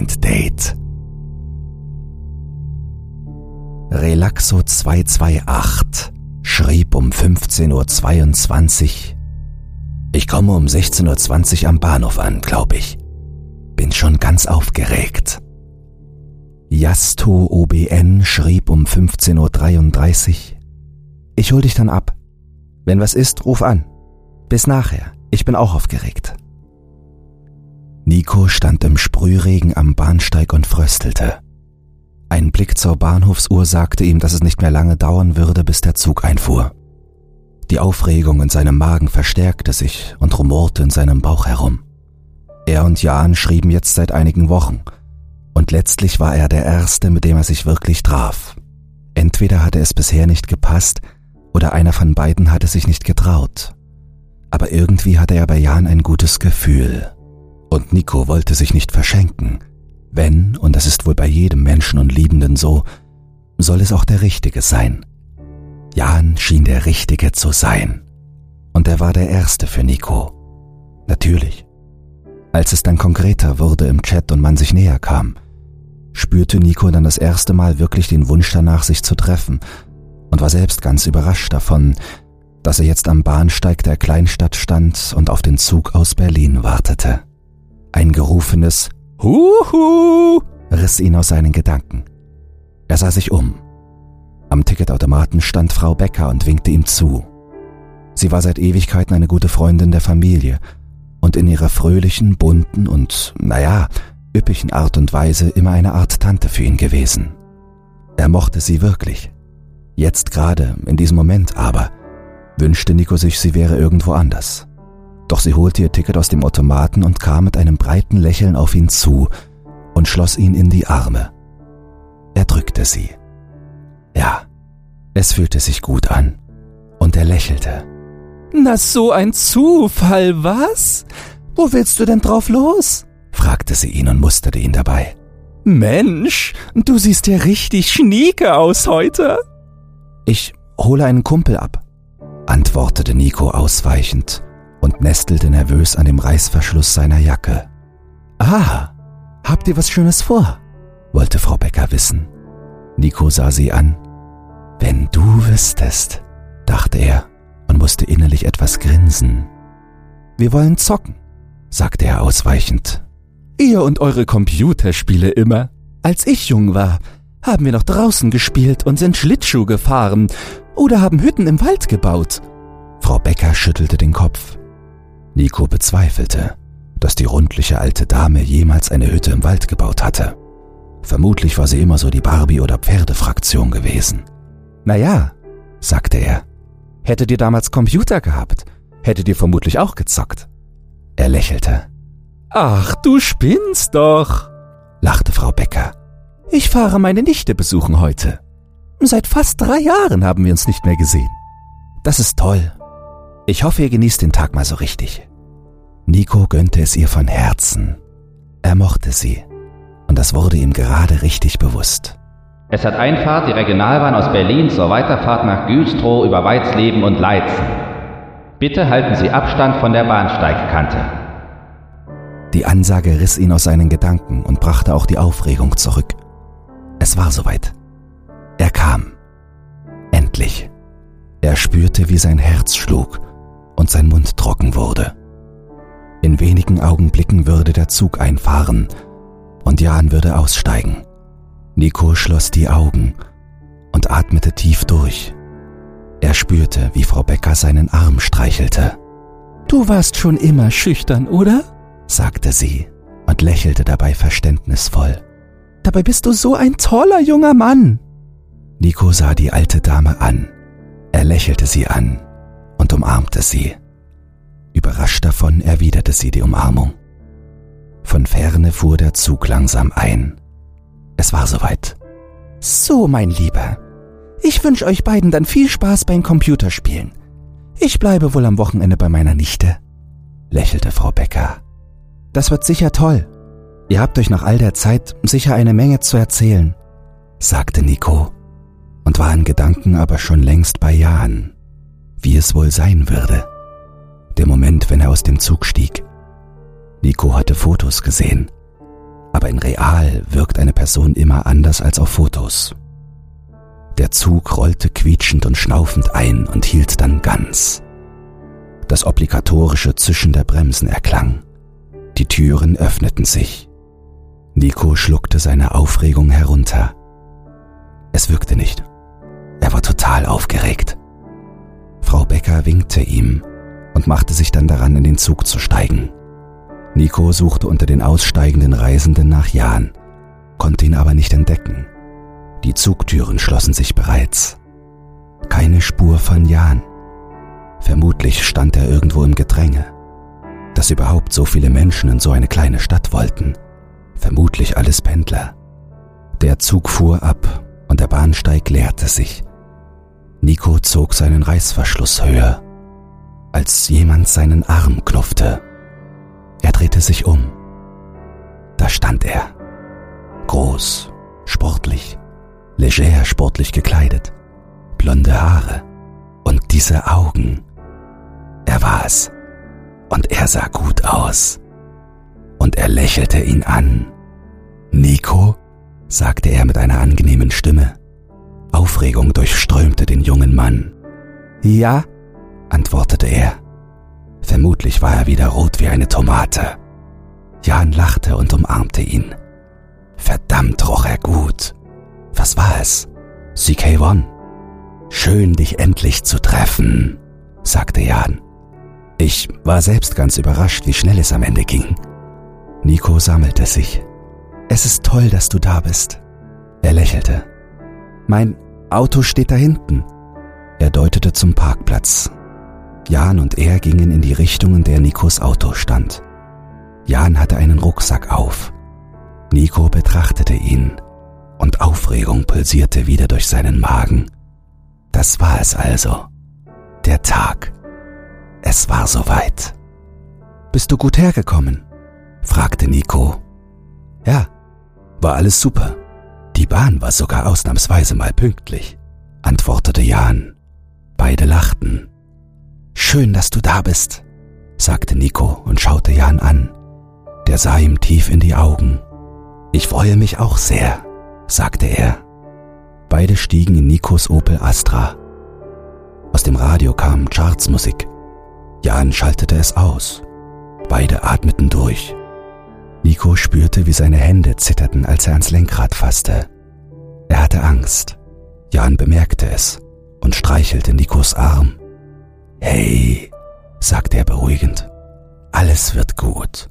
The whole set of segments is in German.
Blind Date. Relaxo 228 schrieb um 15.22 Uhr. Ich komme um 16.20 Uhr am Bahnhof an, glaub ich. Bin schon ganz aufgeregt. Jasto OBN schrieb um 15.33 Uhr. Ich hol dich dann ab. Wenn was ist, ruf an. Bis nachher. Ich bin auch aufgeregt. Nico stand im Sprühregen am Bahnsteig und fröstelte. Ein Blick zur Bahnhofsuhr sagte ihm, dass es nicht mehr lange dauern würde, bis der Zug einfuhr. Die Aufregung in seinem Magen verstärkte sich und rumorte in seinem Bauch herum. Er und Jan schrieben jetzt seit einigen Wochen, und letztlich war er der Erste, mit dem er sich wirklich traf. Entweder hatte es bisher nicht gepasst, oder einer von beiden hatte sich nicht getraut. Aber irgendwie hatte er bei Jan ein gutes Gefühl. Und Nico wollte sich nicht verschenken. Wenn, und das ist wohl bei jedem Menschen und Liebenden so, soll es auch der Richtige sein. Jan schien der Richtige zu sein. Und er war der Erste für Nico. Natürlich. Als es dann konkreter wurde im Chat und man sich näher kam, spürte Nico dann das erste Mal wirklich den Wunsch danach, sich zu treffen und war selbst ganz überrascht davon, dass er jetzt am Bahnsteig der Kleinstadt stand und auf den Zug aus Berlin wartete. Ein gerufenes Huhu riss ihn aus seinen Gedanken. Er sah sich um. Am Ticketautomaten stand Frau Becker und winkte ihm zu. Sie war seit Ewigkeiten eine gute Freundin der Familie und in ihrer fröhlichen, bunten und, naja, üppigen Art und Weise immer eine Art Tante für ihn gewesen. Er mochte sie wirklich. Jetzt gerade, in diesem Moment aber, wünschte Nico sich, sie wäre irgendwo anders. Doch sie holte ihr Ticket aus dem Automaten und kam mit einem breiten Lächeln auf ihn zu und schloss ihn in die Arme. Er drückte sie. Ja, es fühlte sich gut an. Und er lächelte. Na, so ein Zufall, was? Wo willst du denn drauf los? fragte sie ihn und musterte ihn dabei. Mensch, du siehst ja richtig schnieke aus heute. Ich hole einen Kumpel ab, antwortete Nico ausweichend und nestelte nervös an dem Reißverschluss seiner Jacke. Ah, habt ihr was Schönes vor? wollte Frau Becker wissen. Nico sah sie an. Wenn du wüsstest, dachte er und musste innerlich etwas grinsen. Wir wollen zocken, sagte er ausweichend. Ihr und eure Computerspiele immer. Als ich jung war, haben wir noch draußen gespielt und sind Schlittschuh gefahren oder haben Hütten im Wald gebaut. Frau Becker schüttelte den Kopf. Nico bezweifelte, dass die rundliche alte Dame jemals eine Hütte im Wald gebaut hatte. Vermutlich war sie immer so die Barbie- oder Pferdefraktion gewesen. Naja, sagte er, hättet ihr damals Computer gehabt, hättet ihr vermutlich auch gezockt. Er lächelte. Ach, du spinnst doch, lachte Frau Becker. Ich fahre meine Nichte besuchen heute. Seit fast drei Jahren haben wir uns nicht mehr gesehen. Das ist toll. Ich hoffe, ihr genießt den Tag mal so richtig. Nico gönnte es ihr von Herzen. Er mochte sie. Und das wurde ihm gerade richtig bewusst. Es hat Einfahrt die Regionalbahn aus Berlin zur Weiterfahrt nach Güstrow über Weizleben und Leitzen. Bitte halten Sie Abstand von der Bahnsteigkante. Die Ansage riss ihn aus seinen Gedanken und brachte auch die Aufregung zurück. Es war soweit. Er kam. Endlich. Er spürte, wie sein Herz schlug und sein Mund trocken wurde. In wenigen Augenblicken würde der Zug einfahren und Jan würde aussteigen. Nico schloss die Augen und atmete tief durch. Er spürte, wie Frau Becker seinen Arm streichelte. Du warst schon immer schüchtern, oder? sagte sie und lächelte dabei verständnisvoll. Dabei bist du so ein toller junger Mann. Nico sah die alte Dame an. Er lächelte sie an und umarmte sie. Überrascht davon erwiderte sie die Umarmung. Von ferne fuhr der Zug langsam ein. Es war soweit. So, mein Lieber. Ich wünsche euch beiden dann viel Spaß beim Computerspielen. Ich bleibe wohl am Wochenende bei meiner Nichte, lächelte Frau Becker. Das wird sicher toll. Ihr habt euch nach all der Zeit sicher eine Menge zu erzählen, sagte Nico und war in Gedanken aber schon längst bei Jan, wie es wohl sein würde. Der Moment, wenn er aus dem Zug stieg. Nico hatte Fotos gesehen. Aber in real wirkt eine Person immer anders als auf Fotos. Der Zug rollte quietschend und schnaufend ein und hielt dann ganz. Das obligatorische Zischen der Bremsen erklang. Die Türen öffneten sich. Nico schluckte seine Aufregung herunter. Es wirkte nicht. Er war total aufgeregt. Frau Becker winkte ihm und machte sich dann daran, in den Zug zu steigen. Nico suchte unter den aussteigenden Reisenden nach Jan, konnte ihn aber nicht entdecken. Die Zugtüren schlossen sich bereits. Keine Spur von Jan. Vermutlich stand er irgendwo im Gedränge. Dass überhaupt so viele Menschen in so eine kleine Stadt wollten. Vermutlich alles Pendler. Der Zug fuhr ab und der Bahnsteig leerte sich. Nico zog seinen Reißverschluss höher, als jemand seinen Arm knuffte. Er drehte sich um. Da stand er. Groß, sportlich, leger sportlich gekleidet, blonde Haare und diese Augen. Er war es. Und er sah gut aus. Und er lächelte ihn an. Nico? sagte er mit einer angenehmen Stimme. Aufregung durchströmte den jungen Mann. Ja, antwortete er. Vermutlich war er wieder rot wie eine Tomate. Jan lachte und umarmte ihn. Verdammt roch er gut. Was war es? CK1. Schön, dich endlich zu treffen, sagte Jan. Ich war selbst ganz überrascht, wie schnell es am Ende ging. Nico sammelte sich. Es ist toll, dass du da bist. Er lächelte. Mein Auto steht da hinten. Er deutete zum Parkplatz. Jan und er gingen in die Richtung, in der Nikos Auto stand. Jan hatte einen Rucksack auf. Nico betrachtete ihn und Aufregung pulsierte wieder durch seinen Magen. Das war es also. Der Tag. Es war soweit. Bist du gut hergekommen? fragte Nico. Ja, war alles super. Die Bahn war sogar ausnahmsweise mal pünktlich, antwortete Jan. Beide lachten. Schön, dass du da bist, sagte Nico und schaute Jan an. Der sah ihm tief in die Augen. Ich freue mich auch sehr, sagte er. Beide stiegen in Nikos Opel Astra. Aus dem Radio kam Chartsmusik. Jan schaltete es aus. Beide atmeten durch. Nico spürte, wie seine Hände zitterten, als er ans Lenkrad fasste. Er hatte Angst. Jan bemerkte es und streichelte Nikos Arm. Hey, sagte er beruhigend, alles wird gut.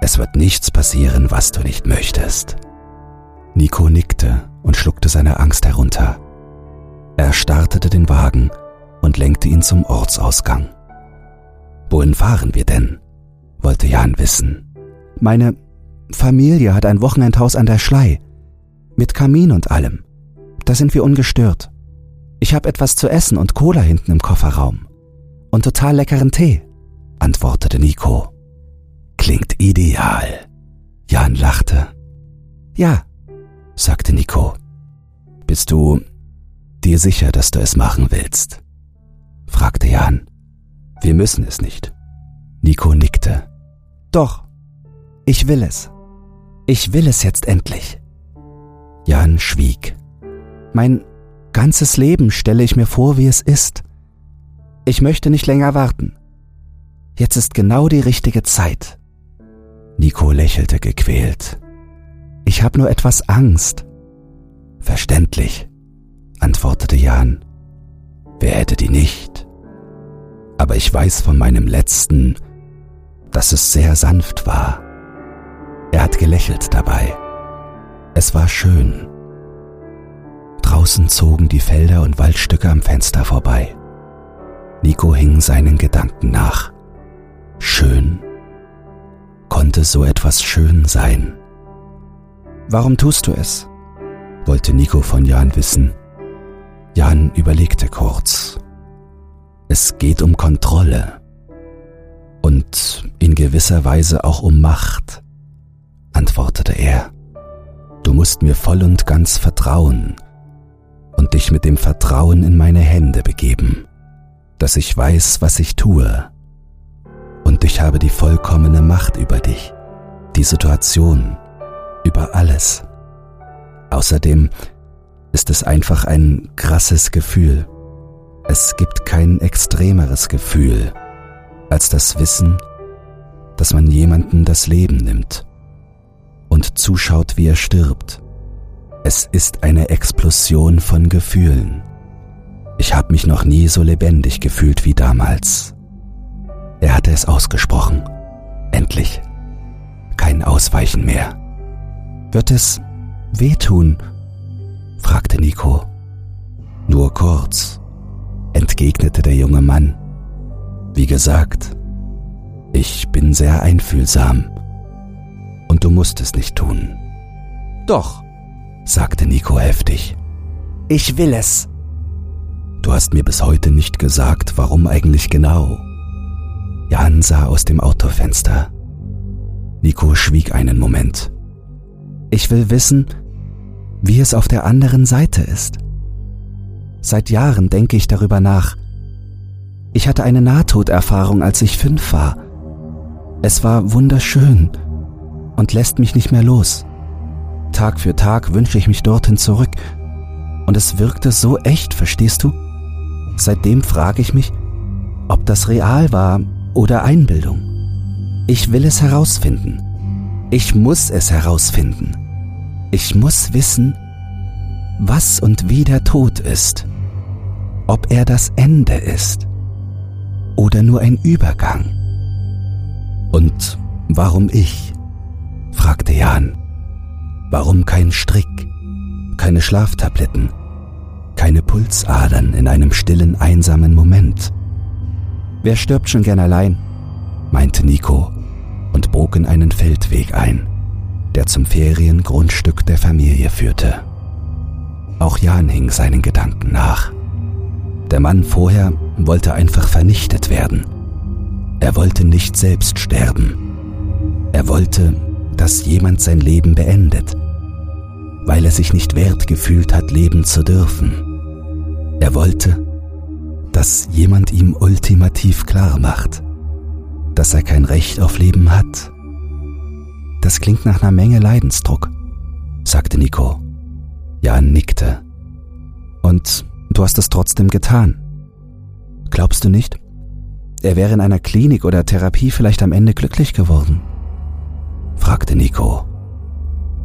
Es wird nichts passieren, was du nicht möchtest. Nico nickte und schluckte seine Angst herunter. Er startete den Wagen und lenkte ihn zum Ortsausgang. Wohin fahren wir denn? wollte Jan wissen. Meine Familie hat ein Wochenendhaus an der Schlei. Mit Kamin und allem. Da sind wir ungestört. Ich habe etwas zu essen und Cola hinten im Kofferraum. Und total leckeren Tee, antwortete Nico. Klingt ideal. Jan lachte. Ja, sagte Nico. Bist du dir sicher, dass du es machen willst? fragte Jan. Wir müssen es nicht. Nico nickte. Doch, ich will es. Ich will es jetzt endlich. Jan schwieg. Mein ganzes Leben stelle ich mir vor, wie es ist. Ich möchte nicht länger warten. Jetzt ist genau die richtige Zeit. Nico lächelte gequält. Ich habe nur etwas Angst. Verständlich, antwortete Jan. Wer hätte die nicht? Aber ich weiß von meinem letzten, dass es sehr sanft war. Er hat gelächelt dabei. Es war schön. Draußen zogen die Felder und Waldstücke am Fenster vorbei. Nico hing seinen Gedanken nach. Schön. Konnte so etwas schön sein? Warum tust du es? wollte Nico von Jan wissen. Jan überlegte kurz. Es geht um Kontrolle und in gewisser Weise auch um Macht, antwortete er. Du musst mir voll und ganz vertrauen und dich mit dem Vertrauen in meine Hände begeben, dass ich weiß, was ich tue. Und ich habe die vollkommene Macht über dich, die Situation über alles. Außerdem ist es einfach ein krasses Gefühl. Es gibt kein extremeres Gefühl als das Wissen, dass man jemanden das Leben nimmt und zuschaut, wie er stirbt. Es ist eine Explosion von Gefühlen. Ich habe mich noch nie so lebendig gefühlt wie damals. Er hatte es ausgesprochen. Endlich. Kein Ausweichen mehr. Wird es wehtun? fragte Nico. Nur kurz, entgegnete der junge Mann. Wie gesagt, ich bin sehr einfühlsam. Und du musst es nicht tun. Doch, sagte Nico heftig. Ich will es. Du hast mir bis heute nicht gesagt, warum eigentlich genau. Jan sah aus dem Autofenster. Nico schwieg einen Moment. Ich will wissen, wie es auf der anderen Seite ist. Seit Jahren denke ich darüber nach. Ich hatte eine Nahtoderfahrung, als ich fünf war. Es war wunderschön und lässt mich nicht mehr los. Tag für Tag wünsche ich mich dorthin zurück. Und es wirkte so echt, verstehst du? Seitdem frage ich mich, ob das real war oder Einbildung. Ich will es herausfinden. Ich muss es herausfinden. Ich muss wissen, was und wie der Tod ist. Ob er das Ende ist oder nur ein Übergang. Und warum ich? Fragte Jan. Warum kein Strick, keine Schlaftabletten, keine Pulsadern in einem stillen, einsamen Moment? Wer stirbt schon gern allein? meinte Nico und bog in einen Feldweg ein, der zum Feriengrundstück der Familie führte. Auch Jan hing seinen Gedanken nach. Der Mann vorher wollte einfach vernichtet werden. Er wollte nicht selbst sterben. Er wollte, dass jemand sein Leben beendet, weil er sich nicht wert gefühlt hat, leben zu dürfen. Er wollte, dass jemand ihm ultimativ klar macht, dass er kein Recht auf Leben hat. Das klingt nach einer Menge Leidensdruck, sagte Nico. Jan nickte. Und du hast es trotzdem getan. Glaubst du nicht? Er wäre in einer Klinik oder Therapie vielleicht am Ende glücklich geworden? Fragte Nico.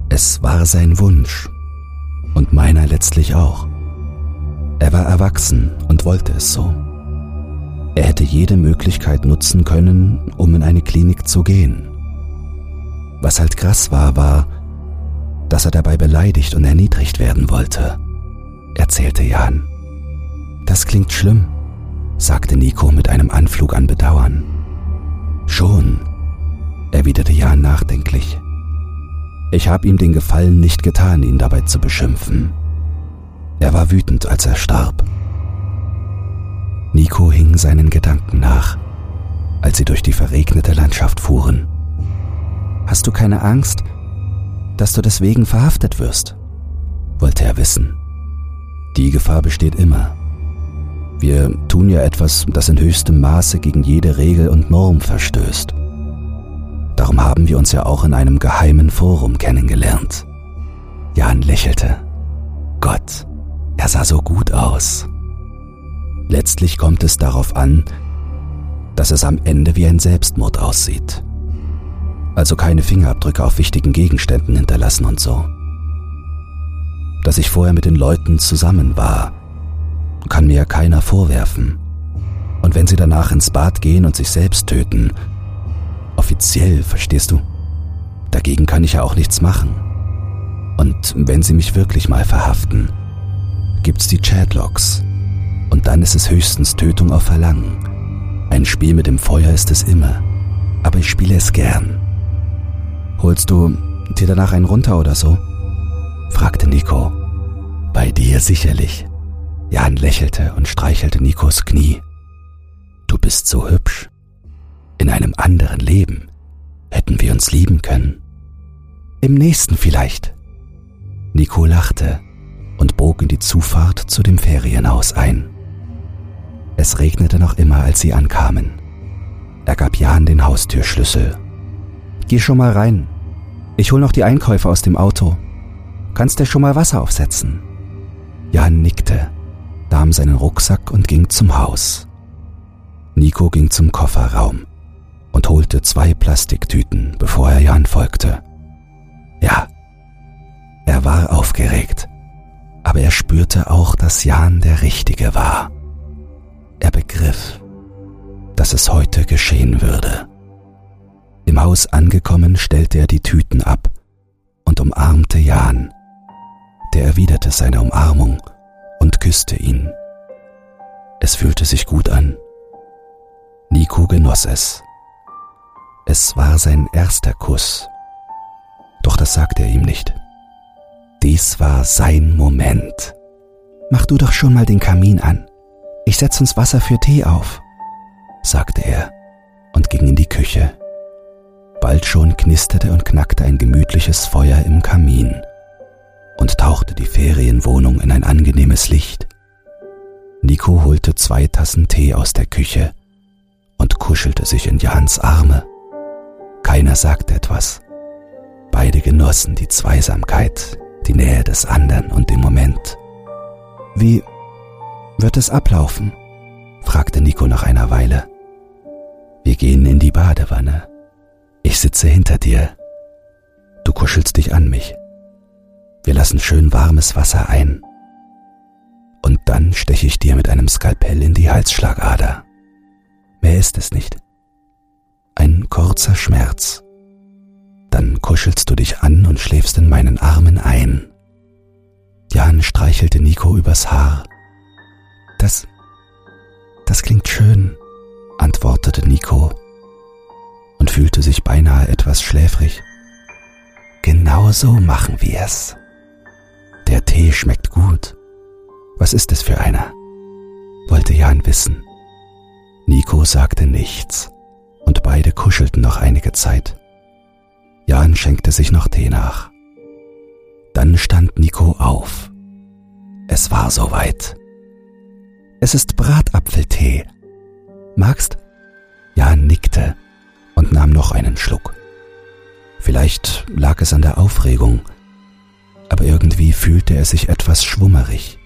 Es war sein Wunsch und meiner letztlich auch. Er war erwachsen und wollte es so. Er hätte jede Möglichkeit nutzen können, um in eine Klinik zu gehen. Was halt krass war, war, dass er dabei beleidigt und erniedrigt werden wollte, erzählte Jan. Das klingt schlimm, sagte Nico mit einem Anflug an Bedauern. Schon, erwiderte Jan nachdenklich. Ich habe ihm den Gefallen nicht getan, ihn dabei zu beschimpfen. Er war wütend, als er starb. Nico hing seinen Gedanken nach, als sie durch die verregnete Landschaft fuhren. Hast du keine Angst, dass du deswegen verhaftet wirst? wollte er wissen. Die Gefahr besteht immer. Wir tun ja etwas, das in höchstem Maße gegen jede Regel und Norm verstößt. Darum haben wir uns ja auch in einem geheimen Forum kennengelernt. Jan lächelte. Gott, er sah so gut aus. Letztlich kommt es darauf an, dass es am Ende wie ein Selbstmord aussieht. Also keine Fingerabdrücke auf wichtigen Gegenständen hinterlassen und so. Dass ich vorher mit den Leuten zusammen war, kann mir ja keiner vorwerfen. Und wenn sie danach ins Bad gehen und sich selbst töten, offiziell, verstehst du? Dagegen kann ich ja auch nichts machen. Und wenn sie mich wirklich mal verhaften, gibt's die Chatlogs. Und dann ist es höchstens Tötung auf Verlangen. Ein Spiel mit dem Feuer ist es immer. Aber ich spiele es gern. Holst du dir danach einen runter oder so? fragte Nico. Bei dir sicherlich. Jan lächelte und streichelte Nikos Knie. Du bist so hübsch. In einem anderen Leben hätten wir uns lieben können. Im nächsten vielleicht. Nico lachte und bog in die Zufahrt zu dem Ferienhaus ein. Es regnete noch immer, als sie ankamen. Er gab Jan den Haustürschlüssel. Geh schon mal rein. Ich hol noch die Einkäufe aus dem Auto. Kannst dir schon mal Wasser aufsetzen? Jan nickte, nahm seinen Rucksack und ging zum Haus. Nico ging zum Kofferraum und holte zwei Plastiktüten, bevor er Jan folgte. Ja, er war aufgeregt, aber er spürte auch, dass Jan der Richtige war. Er begriff, dass es heute geschehen würde. Im Haus angekommen, stellte er die Tüten ab und umarmte Jan. Der erwiderte seine Umarmung und küsste ihn. Es fühlte sich gut an. Nico genoss es. Es war sein erster Kuss. Doch das sagte er ihm nicht. Dies war sein Moment. Mach du doch schon mal den Kamin an. Ich setz uns Wasser für Tee auf, sagte er und ging in die Küche. Bald schon knisterte und knackte ein gemütliches Feuer im Kamin und tauchte die Ferienwohnung in ein angenehmes Licht. Nico holte zwei Tassen Tee aus der Küche und kuschelte sich in Jans Arme. Keiner sagte etwas. Beide genossen die Zweisamkeit, die Nähe des anderen und den Moment. Wie wird es ablaufen? fragte Nico nach einer Weile. Wir gehen in die Badewanne. Ich sitze hinter dir. Du kuschelst dich an mich. Wir lassen schön warmes Wasser ein. Und dann steche ich dir mit einem Skalpell in die Halsschlagader. Mehr ist es nicht. Ein kurzer Schmerz. Dann kuschelst du dich an und schläfst in meinen Armen ein. Jan streichelte Nico übers Haar. Das, das klingt schön, antwortete Nico und fühlte sich beinahe etwas schläfrig. Genau so machen wir es. Der Tee schmeckt gut. Was ist es für einer? wollte Jan wissen. Nico sagte nichts, und beide kuschelten noch einige Zeit. Jan schenkte sich noch Tee nach. Dann stand Nico auf. Es war soweit. Es ist Bratapfeltee. Magst? Jan nickte und nahm noch einen Schluck. Vielleicht lag es an der Aufregung, aber irgendwie fühlte er sich etwas schwummerig.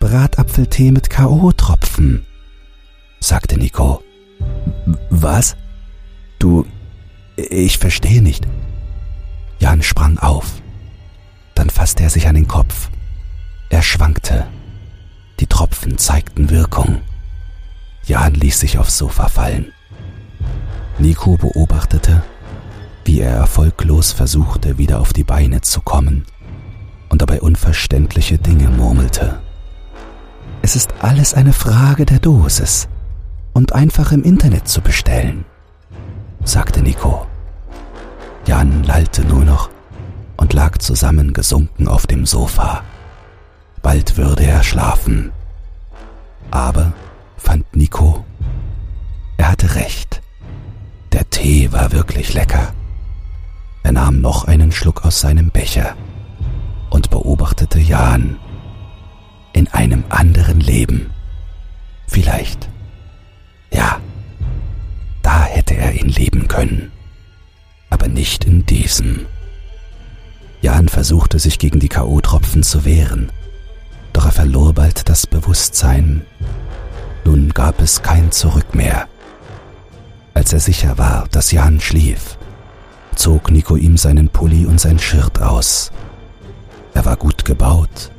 Bratapfeltee mit K.O.-Tropfen, sagte Nico. Was? Du, ich verstehe nicht. Jan sprang auf. Dann fasste er sich an den Kopf. Er schwankte. Die Tropfen zeigten Wirkung. Jan ließ sich aufs Sofa fallen. Nico beobachtete, wie er erfolglos versuchte, wieder auf die Beine zu kommen und dabei unverständliche Dinge murmelte. Es ist alles eine Frage der Dosis und einfach im Internet zu bestellen, sagte Nico. Jan lallte nur noch und lag zusammengesunken auf dem Sofa. Bald würde er schlafen. Aber, fand Nico, er hatte recht. Der Tee war wirklich lecker. Er nahm noch einen Schluck aus seinem Becher und beobachtete Jan in einem anderen Leben. Vielleicht. Ja, da hätte er ihn lieben können, aber nicht in diesem. Jan versuchte sich gegen die KO-Tropfen zu wehren, doch er verlor bald das Bewusstsein. Nun gab es kein Zurück mehr. Als er sicher war, dass Jan schlief, zog Nico ihm seinen Pulli und sein Shirt aus. Er war gut gebaut.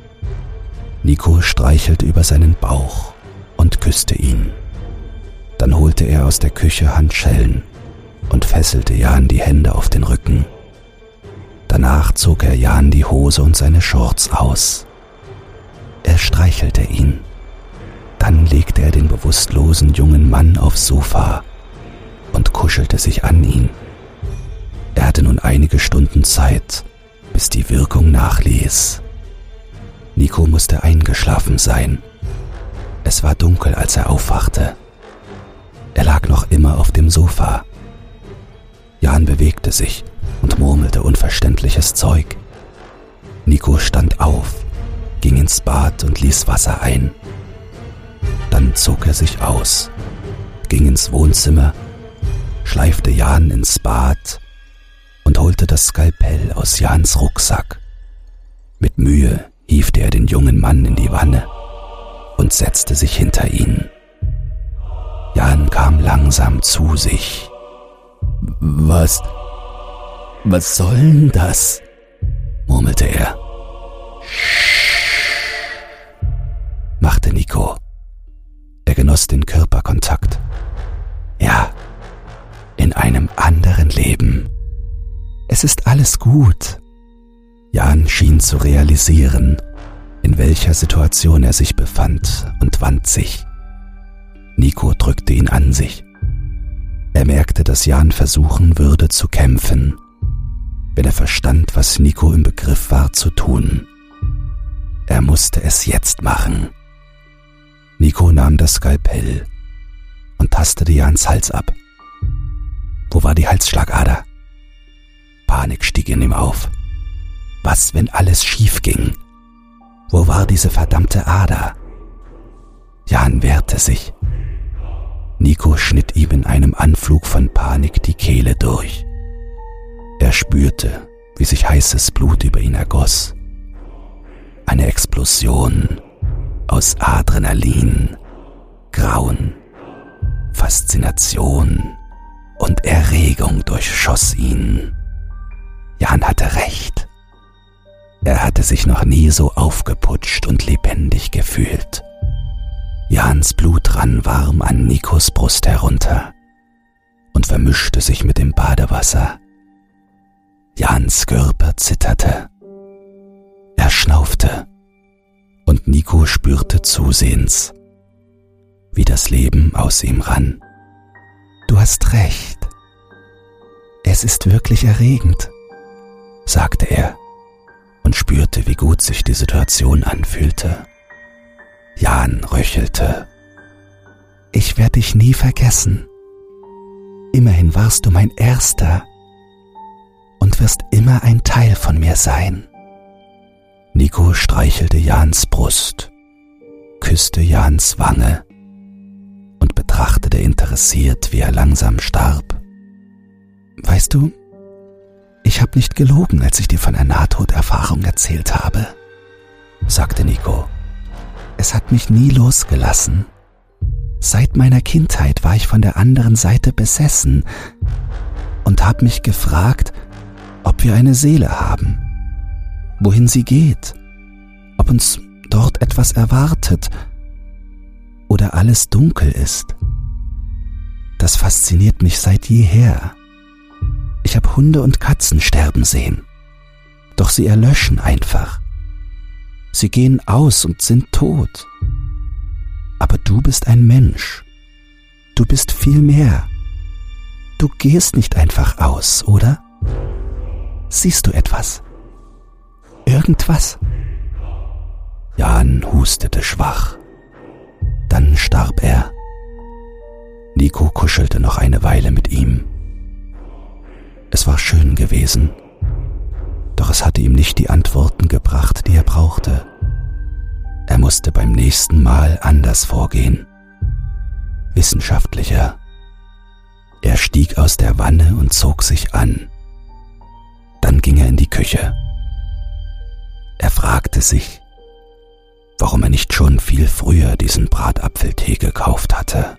Nico streichelte über seinen Bauch und küsste ihn. Dann holte er aus der Küche Handschellen und fesselte Jan die Hände auf den Rücken. Danach zog er Jan die Hose und seine Shorts aus. Er streichelte ihn. Dann legte er den bewusstlosen jungen Mann aufs Sofa und kuschelte sich an ihn. Er hatte nun einige Stunden Zeit, bis die Wirkung nachließ. Nico musste eingeschlafen sein. Es war dunkel, als er aufwachte. Er lag noch immer auf dem Sofa. Jan bewegte sich und murmelte unverständliches Zeug. Nico stand auf, ging ins Bad und ließ Wasser ein. Dann zog er sich aus, ging ins Wohnzimmer schleifte Jan ins Bad und holte das Skalpell aus Jans Rucksack. Mit Mühe hiefte er den jungen Mann in die Wanne und setzte sich hinter ihn. Jan kam langsam zu sich. Was? Was soll denn das? murmelte er. machte Nico. Er genoss den Körperkontakt. Ja, in einem anderen Leben. Es ist alles gut. Jan schien zu realisieren, in welcher Situation er sich befand und wand sich. Nico drückte ihn an sich. Er merkte, dass Jan versuchen würde zu kämpfen, wenn er verstand, was Nico im Begriff war zu tun. Er musste es jetzt machen. Nico nahm das Skalpell und tastete Jans Hals ab. Wo war die Halsschlagader? Panik stieg in ihm auf. Was, wenn alles schief ging? Wo war diese verdammte Ader? Jan wehrte sich. Nico schnitt ihm in einem Anflug von Panik die Kehle durch. Er spürte, wie sich heißes Blut über ihn ergoss. Eine Explosion aus Adrenalin, Grauen, Faszination und Erregung durchschoss ihn. Jan hatte recht. Er hatte sich noch nie so aufgeputscht und lebendig gefühlt. Jans Blut rann warm an Nikos Brust herunter und vermischte sich mit dem Badewasser. Jans Körper zitterte. Er schnaufte und Nico spürte zusehends, wie das Leben aus ihm rann. Du hast recht. Es ist wirklich erregend, sagte er und spürte, wie gut sich die Situation anfühlte. Jan röchelte. Ich werde dich nie vergessen. Immerhin warst du mein Erster und wirst immer ein Teil von mir sein. Nico streichelte Jans Brust, küsste Jans Wange und betrachtete interessiert, wie er langsam starb. Weißt du, ich habe nicht gelogen, als ich dir von der Nahtoderfahrung erzählt habe, sagte Nico. Es hat mich nie losgelassen. Seit meiner Kindheit war ich von der anderen Seite besessen und habe mich gefragt, ob wir eine Seele haben, wohin sie geht, ob uns dort etwas erwartet oder alles dunkel ist. Das fasziniert mich seit jeher. Ich habe Hunde und Katzen sterben sehen, doch sie erlöschen einfach. Sie gehen aus und sind tot. Aber du bist ein Mensch. Du bist viel mehr. Du gehst nicht einfach aus, oder? Siehst du etwas? Irgendwas? Jan hustete schwach. Dann starb er. Nico kuschelte noch eine Weile mit ihm. Es war schön gewesen doch es hatte ihm nicht die Antworten gebracht, die er brauchte. Er musste beim nächsten Mal anders vorgehen, wissenschaftlicher. Er stieg aus der Wanne und zog sich an. Dann ging er in die Küche. Er fragte sich, warum er nicht schon viel früher diesen Bratapfeltee gekauft hatte.